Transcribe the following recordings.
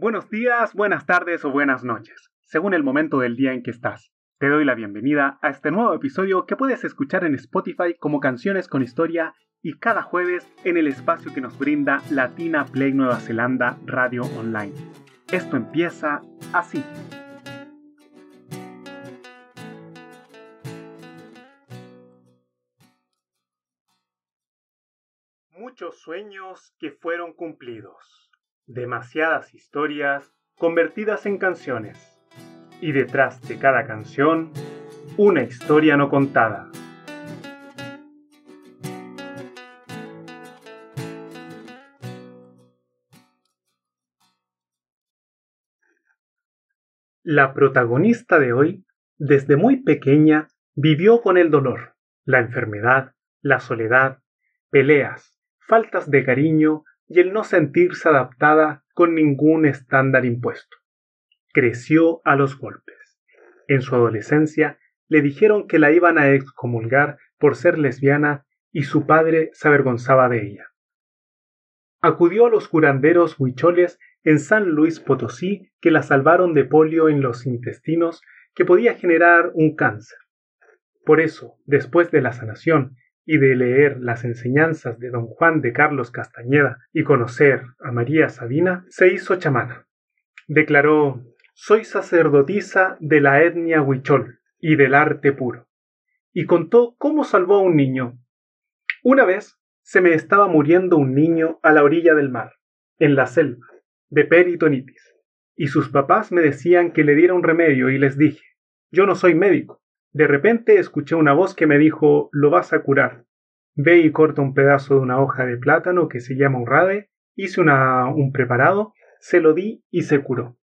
Buenos días, buenas tardes o buenas noches, según el momento del día en que estás. Te doy la bienvenida a este nuevo episodio que puedes escuchar en Spotify como Canciones con Historia y cada jueves en el espacio que nos brinda Latina Play Nueva Zelanda Radio Online. Esto empieza así. Muchos sueños que fueron cumplidos demasiadas historias convertidas en canciones. Y detrás de cada canción, una historia no contada. La protagonista de hoy, desde muy pequeña, vivió con el dolor, la enfermedad, la soledad, peleas, faltas de cariño y el no sentirse adaptada con ningún estándar impuesto. Creció a los golpes. En su adolescencia le dijeron que la iban a excomulgar por ser lesbiana y su padre se avergonzaba de ella. Acudió a los curanderos huicholes en San Luis Potosí que la salvaron de polio en los intestinos que podía generar un cáncer. Por eso, después de la sanación y de leer las enseñanzas de don Juan de Carlos Castañeda y conocer a María Sabina, se hizo chamana. Declaró Soy sacerdotisa de la etnia huichol y del arte puro. Y contó cómo salvó a un niño. Una vez se me estaba muriendo un niño a la orilla del mar, en la selva, de peritonitis, y sus papás me decían que le diera un remedio y les dije, yo no soy médico, de repente escuché una voz que me dijo Lo vas a curar. Ve y corta un pedazo de una hoja de plátano que se llama un rade, hice un preparado, se lo di y se curó.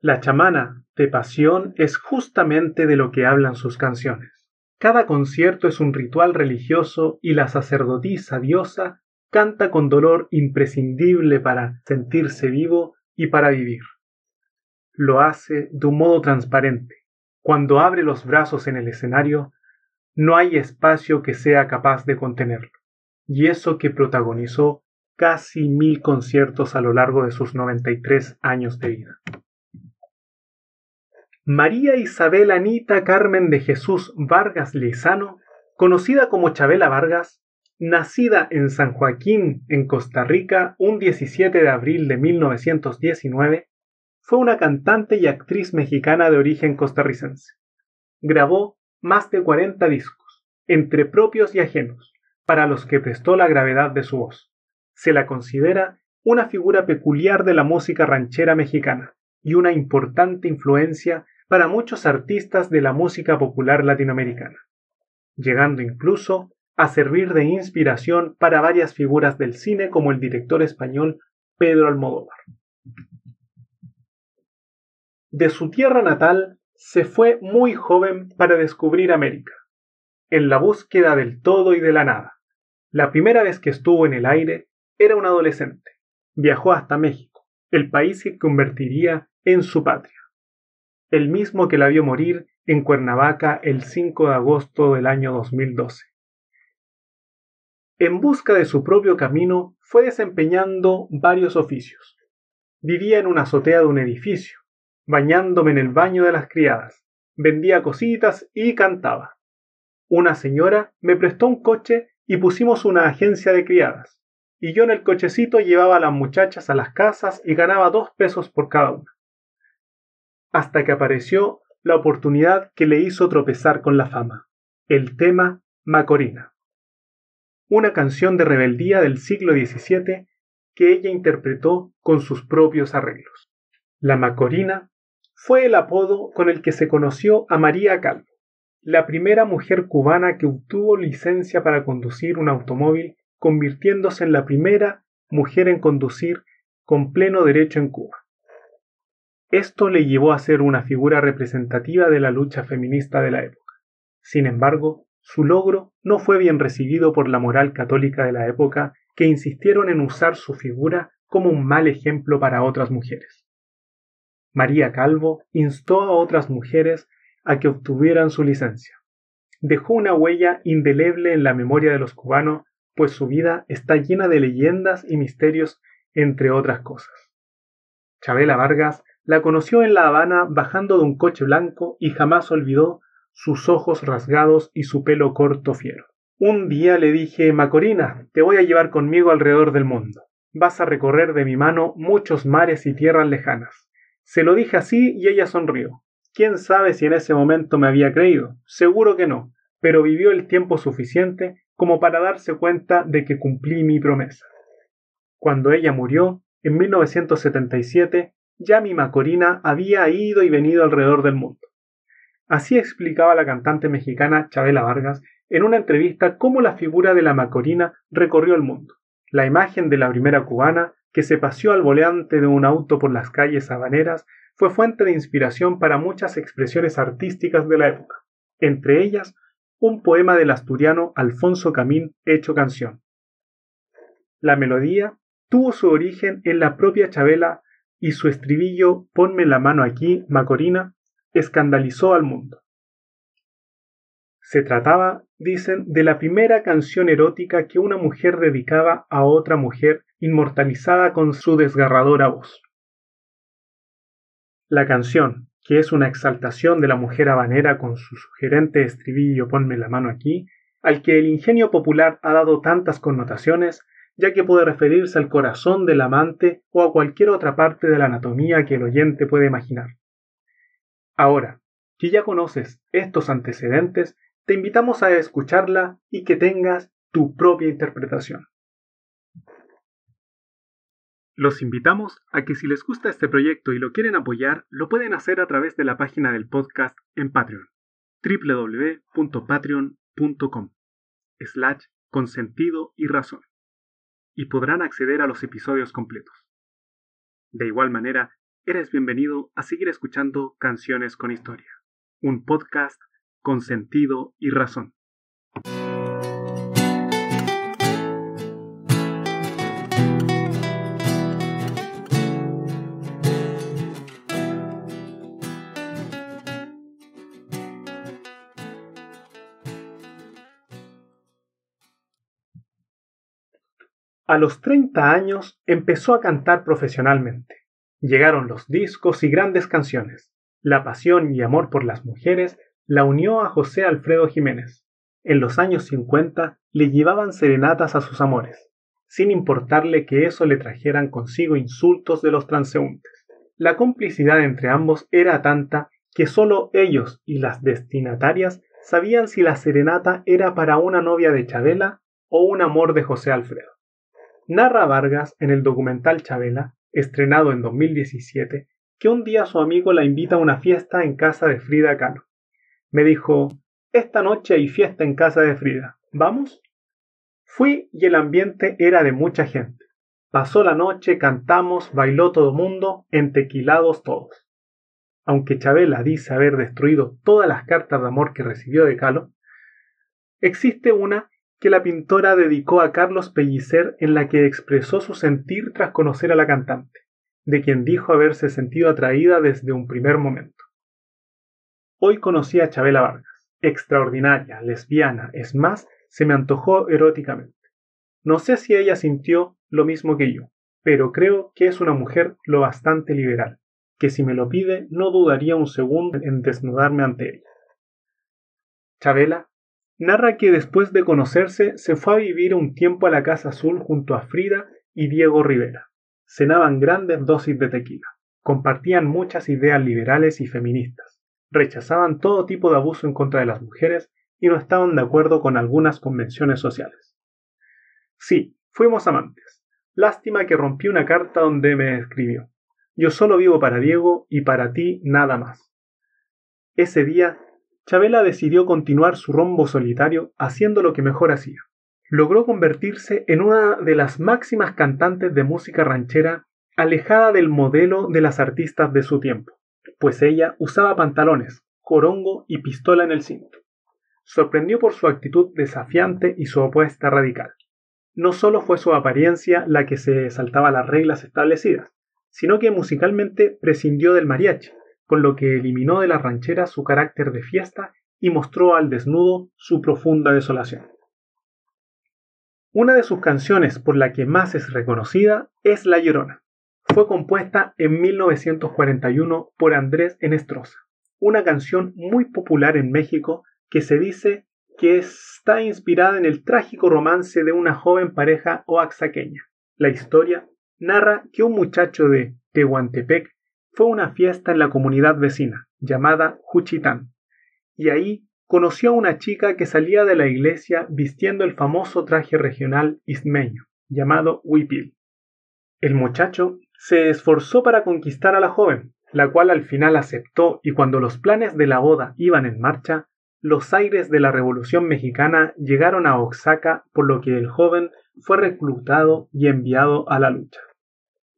La chamana de pasión es justamente de lo que hablan sus canciones. Cada concierto es un ritual religioso y la sacerdotisa diosa canta con dolor imprescindible para sentirse vivo y para vivir. Lo hace de un modo transparente, cuando abre los brazos en el escenario, no hay espacio que sea capaz de contenerlo. Y eso que protagonizó casi mil conciertos a lo largo de sus 93 años de vida. María Isabel Anita Carmen de Jesús Vargas Lizano, conocida como Chabela Vargas, nacida en San Joaquín, en Costa Rica, un 17 de abril de 1919, fue una cantante y actriz mexicana de origen costarricense. Grabó más de 40 discos, entre propios y ajenos, para los que prestó la gravedad de su voz. Se la considera una figura peculiar de la música ranchera mexicana y una importante influencia para muchos artistas de la música popular latinoamericana, llegando incluso a servir de inspiración para varias figuras del cine como el director español Pedro Almodóvar. De su tierra natal se fue muy joven para descubrir América, en la búsqueda del todo y de la nada. La primera vez que estuvo en el aire era un adolescente. Viajó hasta México, el país que convertiría en su patria. El mismo que la vio morir en Cuernavaca el 5 de agosto del año 2012. En busca de su propio camino fue desempeñando varios oficios. Vivía en una azotea de un edificio, bañándome en el baño de las criadas. Vendía cositas y cantaba. Una señora me prestó un coche y pusimos una agencia de criadas. Y yo en el cochecito llevaba a las muchachas a las casas y ganaba dos pesos por cada una. Hasta que apareció la oportunidad que le hizo tropezar con la fama, el tema Macorina. Una canción de rebeldía del siglo XVII que ella interpretó con sus propios arreglos. La Macorina fue el apodo con el que se conoció a María Calvo, la primera mujer cubana que obtuvo licencia para conducir un automóvil, convirtiéndose en la primera mujer en conducir con pleno derecho en Cuba. Esto le llevó a ser una figura representativa de la lucha feminista de la época. Sin embargo, su logro no fue bien recibido por la moral católica de la época, que insistieron en usar su figura como un mal ejemplo para otras mujeres. María Calvo instó a otras mujeres a que obtuvieran su licencia. Dejó una huella indeleble en la memoria de los cubanos, pues su vida está llena de leyendas y misterios entre otras cosas. Chabela Vargas la conoció en La Habana bajando de un coche blanco y jamás olvidó sus ojos rasgados y su pelo corto fiero. Un día le dije Macorina, te voy a llevar conmigo alrededor del mundo. Vas a recorrer de mi mano muchos mares y tierras lejanas. Se lo dije así y ella sonrió. Quién sabe si en ese momento me había creído. Seguro que no, pero vivió el tiempo suficiente como para darse cuenta de que cumplí mi promesa. Cuando ella murió, en 1977, ya mi Macorina había ido y venido alrededor del mundo. Así explicaba la cantante mexicana Chabela Vargas en una entrevista cómo la figura de la Macorina recorrió el mundo. La imagen de la primera cubana que se paseó al volante de un auto por las calles habaneras fue fuente de inspiración para muchas expresiones artísticas de la época, entre ellas un poema del asturiano Alfonso Camín hecho canción. La melodía tuvo su origen en la propia Chabela y su estribillo Ponme la mano aquí, Macorina, escandalizó al mundo. Se trataba, dicen, de la primera canción erótica que una mujer dedicaba a otra mujer inmortalizada con su desgarradora voz. La canción, que es una exaltación de la mujer habanera con su sugerente estribillo Ponme la mano aquí, al que el ingenio popular ha dado tantas connotaciones, ya que puede referirse al corazón del amante o a cualquier otra parte de la anatomía que el oyente puede imaginar. Ahora, que ya conoces estos antecedentes, te invitamos a escucharla y que tengas tu propia interpretación. Los invitamos a que si les gusta este proyecto y lo quieren apoyar, lo pueden hacer a través de la página del podcast en Patreon, www.patreon.com, slash consentido y razón, y podrán acceder a los episodios completos. De igual manera, eres bienvenido a seguir escuchando Canciones con Historia, un podcast con sentido y razón. A los 30 años empezó a cantar profesionalmente. Llegaron los discos y grandes canciones. La pasión y amor por las mujeres la unió a José Alfredo Jiménez. En los años 50 le llevaban serenatas a sus amores, sin importarle que eso le trajeran consigo insultos de los transeúntes. La complicidad entre ambos era tanta que sólo ellos y las destinatarias sabían si la serenata era para una novia de Chabela o un amor de José Alfredo. Narra Vargas en el documental Chabela estrenado en 2017, que un día su amigo la invita a una fiesta en casa de Frida Kahlo. Me dijo, esta noche hay fiesta en casa de Frida, ¿vamos? Fui y el ambiente era de mucha gente. Pasó la noche, cantamos, bailó todo mundo, entequilados todos. Aunque Chabela dice haber destruido todas las cartas de amor que recibió de Kahlo, existe una que la pintora dedicó a Carlos Pellicer en la que expresó su sentir tras conocer a la cantante, de quien dijo haberse sentido atraída desde un primer momento. Hoy conocí a Chabela Vargas, extraordinaria, lesbiana, es más, se me antojó eróticamente. No sé si ella sintió lo mismo que yo, pero creo que es una mujer lo bastante liberal, que si me lo pide no dudaría un segundo en desnudarme ante ella. Chabela narra que después de conocerse se fue a vivir un tiempo a la Casa Azul junto a Frida y Diego Rivera. Cenaban grandes dosis de tequila, compartían muchas ideas liberales y feministas, rechazaban todo tipo de abuso en contra de las mujeres y no estaban de acuerdo con algunas convenciones sociales. Sí, fuimos amantes. Lástima que rompí una carta donde me escribió. Yo solo vivo para Diego y para ti nada más. Ese día Chabela decidió continuar su rombo solitario haciendo lo que mejor hacía. Logró convertirse en una de las máximas cantantes de música ranchera alejada del modelo de las artistas de su tiempo, pues ella usaba pantalones, corongo y pistola en el cinto. Sorprendió por su actitud desafiante y su opuesta radical. No solo fue su apariencia la que se saltaba las reglas establecidas, sino que musicalmente prescindió del mariachi, con lo que eliminó de la ranchera su carácter de fiesta y mostró al desnudo su profunda desolación. Una de sus canciones por la que más es reconocida es La Llorona. Fue compuesta en 1941 por Andrés Enestrosa, una canción muy popular en México que se dice que está inspirada en el trágico romance de una joven pareja oaxaqueña. La historia narra que un muchacho de Tehuantepec fue una fiesta en la comunidad vecina, llamada Juchitán, y ahí conoció a una chica que salía de la iglesia vistiendo el famoso traje regional ismeño, llamado huipil. El muchacho se esforzó para conquistar a la joven, la cual al final aceptó y cuando los planes de la boda iban en marcha, los aires de la Revolución mexicana llegaron a Oaxaca, por lo que el joven fue reclutado y enviado a la lucha.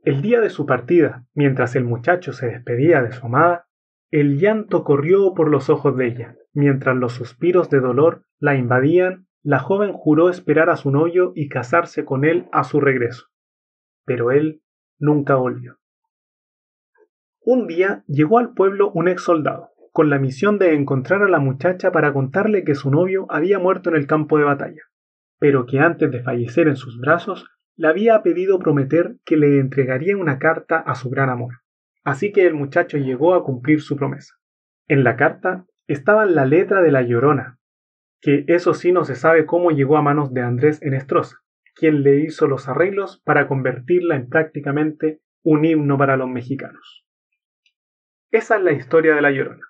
El día de su partida, mientras el muchacho se despedía de su amada, el llanto corrió por los ojos de ella. Mientras los suspiros de dolor la invadían, la joven juró esperar a su novio y casarse con él a su regreso. Pero él nunca volvió. Un día llegó al pueblo un ex soldado, con la misión de encontrar a la muchacha para contarle que su novio había muerto en el campo de batalla, pero que antes de fallecer en sus brazos le había pedido prometer que le entregaría una carta a su gran amor. Así que el muchacho llegó a cumplir su promesa. En la carta estaba la letra de la Llorona, que eso sí no se sabe cómo llegó a manos de Andrés Enestrosa, quien le hizo los arreglos para convertirla en prácticamente un himno para los mexicanos. Esa es la historia de la Llorona,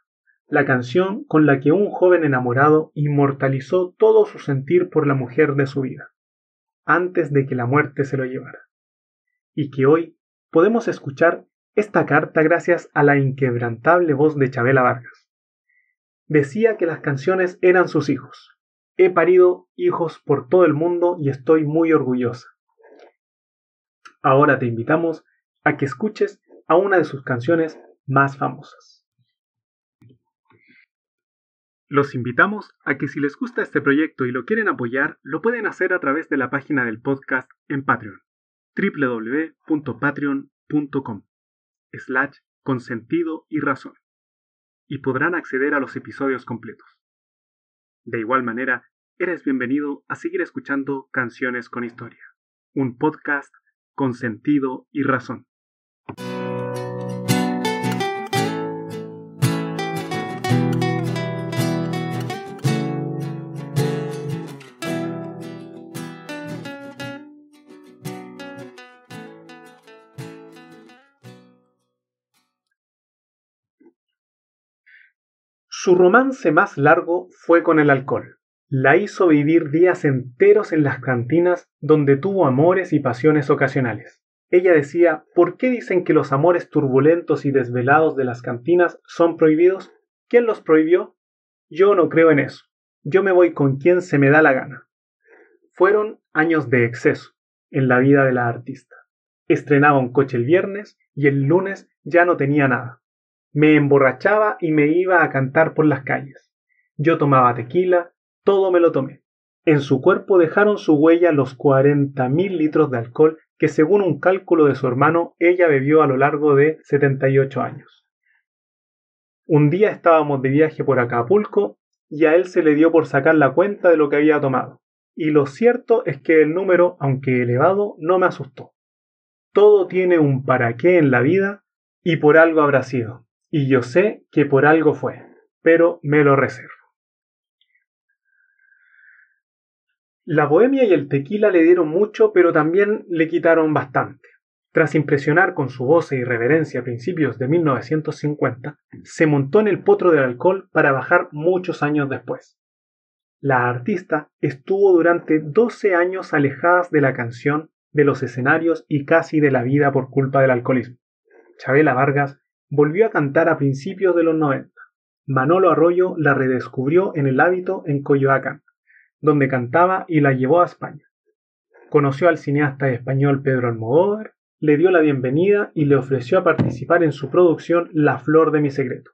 la canción con la que un joven enamorado inmortalizó todo su sentir por la mujer de su vida, antes de que la muerte se lo llevara, y que hoy podemos escuchar esta carta gracias a la inquebrantable voz de Chabela Vargas. Decía que las canciones eran sus hijos. He parido hijos por todo el mundo y estoy muy orgullosa. Ahora te invitamos a que escuches a una de sus canciones más famosas. Los invitamos a que si les gusta este proyecto y lo quieren apoyar, lo pueden hacer a través de la página del podcast en Patreon, www.patreon.com slash con sentido y razón, y podrán acceder a los episodios completos. De igual manera, eres bienvenido a seguir escuchando Canciones con Historia, un podcast con sentido y razón. Su romance más largo fue con el alcohol. La hizo vivir días enteros en las cantinas donde tuvo amores y pasiones ocasionales. Ella decía, ¿por qué dicen que los amores turbulentos y desvelados de las cantinas son prohibidos? ¿Quién los prohibió? Yo no creo en eso. Yo me voy con quien se me da la gana. Fueron años de exceso en la vida de la artista. Estrenaba un coche el viernes y el lunes ya no tenía nada. Me emborrachaba y me iba a cantar por las calles. Yo tomaba tequila, todo me lo tomé. En su cuerpo dejaron su huella los cuarenta mil litros de alcohol que según un cálculo de su hermano ella bebió a lo largo de 78 años. Un día estábamos de viaje por Acapulco y a él se le dio por sacar la cuenta de lo que había tomado. Y lo cierto es que el número, aunque elevado, no me asustó. Todo tiene un para qué en la vida y por algo habrá sido y yo sé que por algo fue, pero me lo reservo. La bohemia y el tequila le dieron mucho, pero también le quitaron bastante. Tras impresionar con su voz e irreverencia a principios de 1950, se montó en el potro del alcohol para bajar muchos años después. La artista estuvo durante 12 años alejada de la canción, de los escenarios y casi de la vida por culpa del alcoholismo. Chabela Vargas Volvió a cantar a principios de los 90. Manolo Arroyo la redescubrió en el hábito en Coyoacán, donde cantaba y la llevó a España. Conoció al cineasta español Pedro Almodóvar, le dio la bienvenida y le ofreció a participar en su producción La Flor de mi Secreto.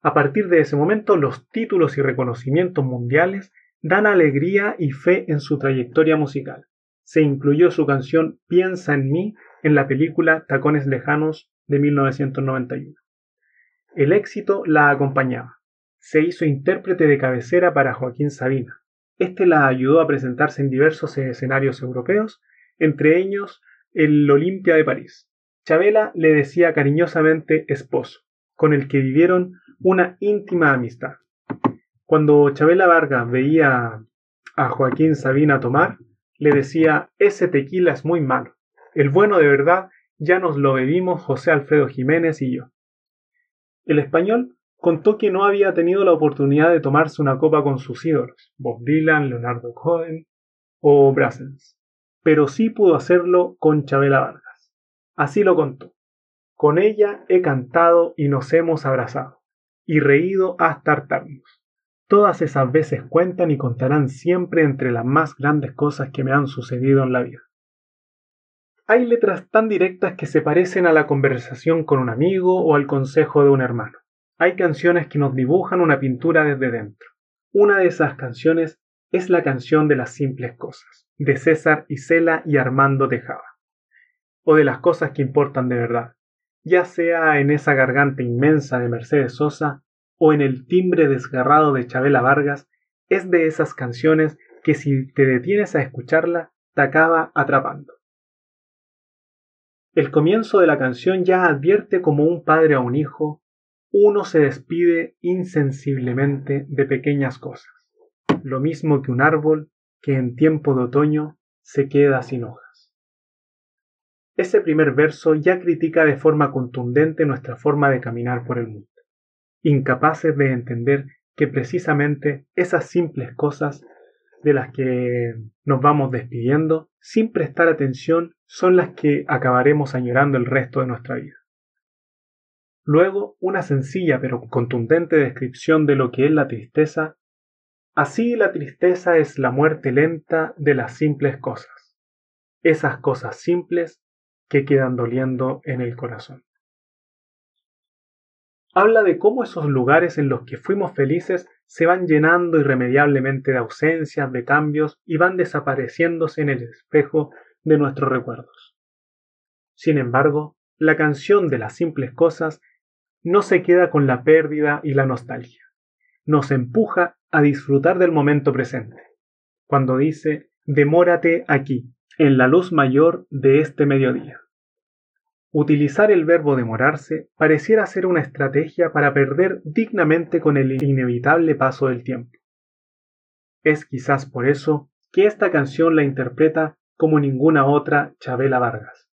A partir de ese momento, los títulos y reconocimientos mundiales dan alegría y fe en su trayectoria musical. Se incluyó su canción Piensa en mí en la película Tacones Lejanos de 1991. El éxito la acompañaba. Se hizo intérprete de cabecera para Joaquín Sabina. Este la ayudó a presentarse en diversos escenarios europeos, entre ellos el Olimpia de París. Chabela le decía cariñosamente esposo, con el que vivieron una íntima amistad. Cuando Chabela Vargas veía a Joaquín Sabina tomar, le decía ese tequila es muy malo. El bueno de verdad ya nos lo bebimos José Alfredo Jiménez y yo. El español contó que no había tenido la oportunidad de tomarse una copa con sus ídolos, Bob Dylan, Leonardo Cohen o Brassens, pero sí pudo hacerlo con Chabela Vargas. Así lo contó. Con ella he cantado y nos hemos abrazado, y reído hasta hartarnos. Todas esas veces cuentan y contarán siempre entre las más grandes cosas que me han sucedido en la vida. Hay letras tan directas que se parecen a la conversación con un amigo o al consejo de un hermano. Hay canciones que nos dibujan una pintura desde dentro. Una de esas canciones es la canción de las simples cosas, de César Isela y Armando Tejada. O de las cosas que importan de verdad, ya sea en esa garganta inmensa de Mercedes Sosa o en el timbre desgarrado de Chabela Vargas, es de esas canciones que si te detienes a escucharla, te acaba atrapando. El comienzo de la canción ya advierte como un padre a un hijo, uno se despide insensiblemente de pequeñas cosas, lo mismo que un árbol que en tiempo de otoño se queda sin hojas. Ese primer verso ya critica de forma contundente nuestra forma de caminar por el mundo incapaces de entender que precisamente esas simples cosas de las que nos vamos despidiendo, sin prestar atención, son las que acabaremos añorando el resto de nuestra vida. Luego, una sencilla pero contundente descripción de lo que es la tristeza. Así la tristeza es la muerte lenta de las simples cosas, esas cosas simples que quedan doliendo en el corazón habla de cómo esos lugares en los que fuimos felices se van llenando irremediablemente de ausencias, de cambios y van desapareciéndose en el espejo de nuestros recuerdos. Sin embargo, la canción de las simples cosas no se queda con la pérdida y la nostalgia. Nos empuja a disfrutar del momento presente. Cuando dice, demórate aquí, en la luz mayor de este mediodía. Utilizar el verbo demorarse pareciera ser una estrategia para perder dignamente con el inevitable paso del tiempo. Es quizás por eso que esta canción la interpreta como ninguna otra Chabela Vargas,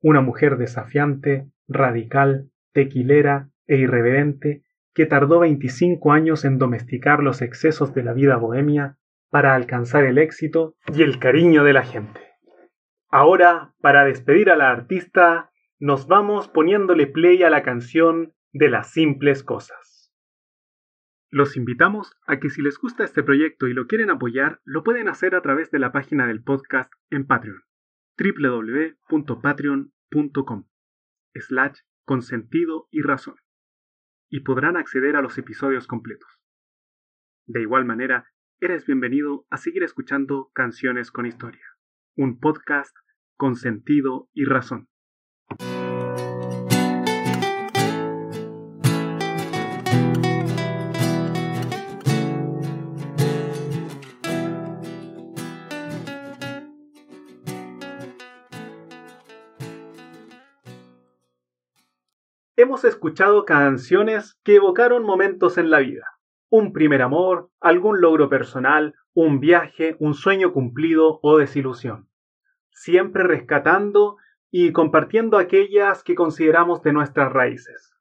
una mujer desafiante, radical, tequilera e irreverente que tardó 25 años en domesticar los excesos de la vida bohemia para alcanzar el éxito y el cariño de la gente. Ahora, para despedir a la artista, nos vamos poniéndole play a la canción de las simples cosas. Los invitamos a que si les gusta este proyecto y lo quieren apoyar, lo pueden hacer a través de la página del podcast en Patreon, www.patreon.com slash consentido y razón, y podrán acceder a los episodios completos. De igual manera, eres bienvenido a seguir escuchando Canciones con Historia, un podcast con sentido y razón. Hemos escuchado canciones que evocaron momentos en la vida. Un primer amor, algún logro personal, un viaje, un sueño cumplido o desilusión. Siempre rescatando y compartiendo aquellas que consideramos de nuestras raíces.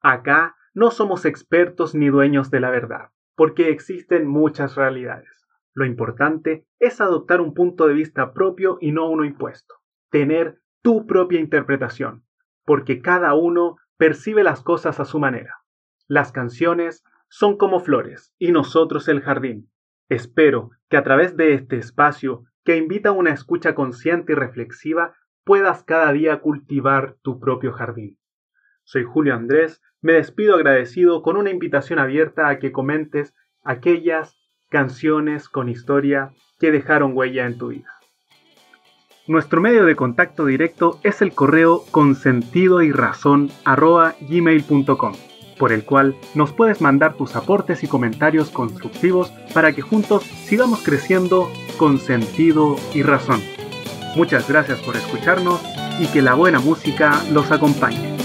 Acá no somos expertos ni dueños de la verdad, porque existen muchas realidades. Lo importante es adoptar un punto de vista propio y no uno impuesto, tener tu propia interpretación, porque cada uno percibe las cosas a su manera. Las canciones son como flores y nosotros el jardín. Espero que a través de este espacio, que invita a una escucha consciente y reflexiva, puedas cada día cultivar tu propio jardín. Soy Julio Andrés, me despido agradecido con una invitación abierta a que comentes aquellas canciones con historia que dejaron huella en tu vida. Nuestro medio de contacto directo es el correo consentido y razón gmail.com. por el cual nos puedes mandar tus aportes y comentarios constructivos para que juntos sigamos creciendo con sentido y razón. Muchas gracias por escucharnos y que la buena música los acompañe.